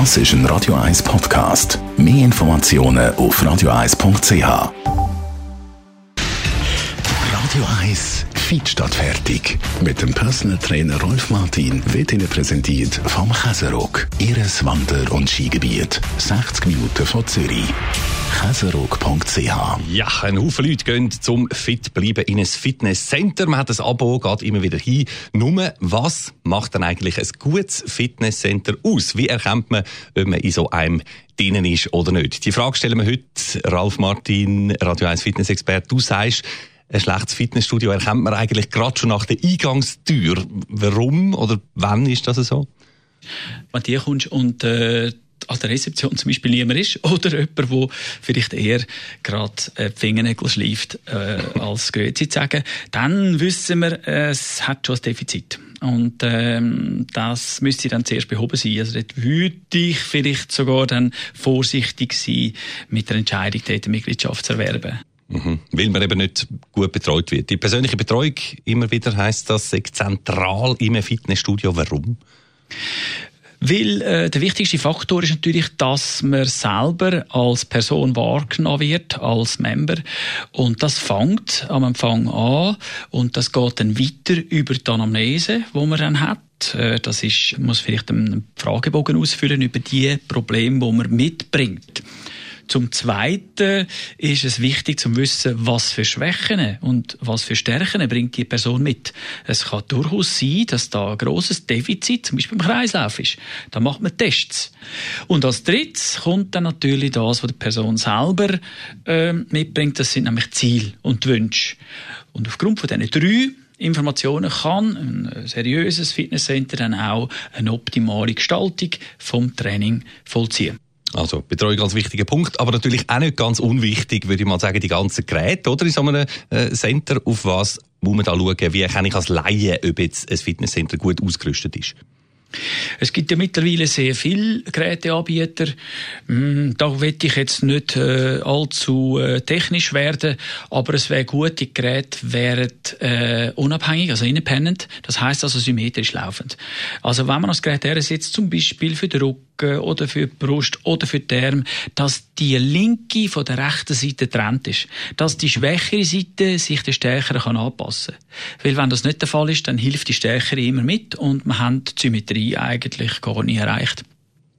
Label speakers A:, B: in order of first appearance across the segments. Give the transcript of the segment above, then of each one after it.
A: Das ist ein Radio 1 Podcast. Mehr Informationen auf radio1.ch. Radio 1 Feed statt fertig. Mit dem Personal Trainer Rolf Martin wird Ihnen präsentiert vom Käserock. Ihres Wander- und Skigebiet. 60 Minuten von Zürich käserock.ch.
B: Ja, ein Haufen Leute gehen zum fit bleiben in ein Fitnesscenter. Man hat ein Abo, geht immer wieder hin. Nur, was macht dann eigentlich ein gutes Fitnesscenter aus? Wie erkennt man, ob man in so einem drinnen ist oder nicht? Die Frage stellen wir heute. Ralf Martin, Radio 1 Fitnessexperte. Du sagst, ein schlechtes Fitnessstudio erkennt man eigentlich gerade schon nach der Eingangstür. Warum oder wann ist das so?
C: Wenn du kommst und äh, an der Rezeption zum Beispiel niemand ist oder jemand, der vielleicht eher gerade äh, die Fingernägel schleift, äh, als Grüezi zu sagen, dann wissen wir, äh, es hat schon ein Defizit. Und ähm, das müsste dann zuerst behoben sein. Also dort würde ich vielleicht sogar dann vorsichtig sein, mit der Entscheidung, dort eine Mitgliedschaft zu erwerben.
B: Mhm. Weil man eben nicht gut betreut wird. Die persönliche Betreuung, immer wieder heißt das, zentral im Fitnessstudio. Warum?
C: Weil äh, der wichtigste Faktor ist natürlich, dass man selber als Person wahrgenommen wird, als Member. Und das fängt am Empfang an und das geht dann weiter über die Anamnese, wo man dann hat. Äh, das ist, muss vielleicht einen Fragebogen ausfüllen über die Probleme, die man mitbringt. Zum Zweiten ist es wichtig zu wissen, was für Schwächen und was für Stärken bringt die Person mit. Es kann durchaus sein, dass da ein grosses Defizit, zum Beispiel im Kreislauf ist. Da macht man Tests. Und als drittes kommt dann natürlich das, was die Person selber äh, mitbringt. Das sind nämlich Ziele und Wünsche. Und aufgrund von diesen drei Informationen kann ein seriöses Fitnesscenter dann auch eine optimale Gestaltung vom Training vollziehen.
B: Also Betreuung als wichtiger Punkt, aber natürlich auch nicht ganz unwichtig, würde ich mal sagen, die ganzen Geräte, oder? In so einem äh, Center, auf was muss man da schauen? Wie kann ich als Laie, ob jetzt ein Fitnesscenter gut ausgerüstet ist?
C: Es gibt ja mittlerweile sehr viele Geräteanbieter. Hm, da will ich jetzt nicht äh, allzu äh, technisch werden, aber es wäre gut, die Geräte wären äh, unabhängig, also independent. Das heißt also symmetrisch laufend. Also wenn man das Gerät sitzt, zum Beispiel für den Rücken oder für die Brust oder für die Arme, dass die linke von der rechten Seite trennt ist, dass die schwächere Seite sich der stärkeren kann anpassen. Weil wenn das nicht der Fall ist, dann hilft die stärkere immer mit und man hat die Symmetrie eigentlich gar nicht erreicht.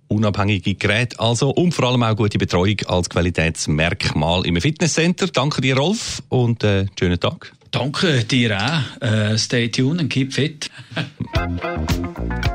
B: Unabhängige Geräte also und vor allem auch gute Betreuung als Qualitätsmerkmal im Fitnesscenter. Danke dir, Rolf, und äh, schönen Tag.
C: Danke dir auch. Äh, stay tuned und keep fit.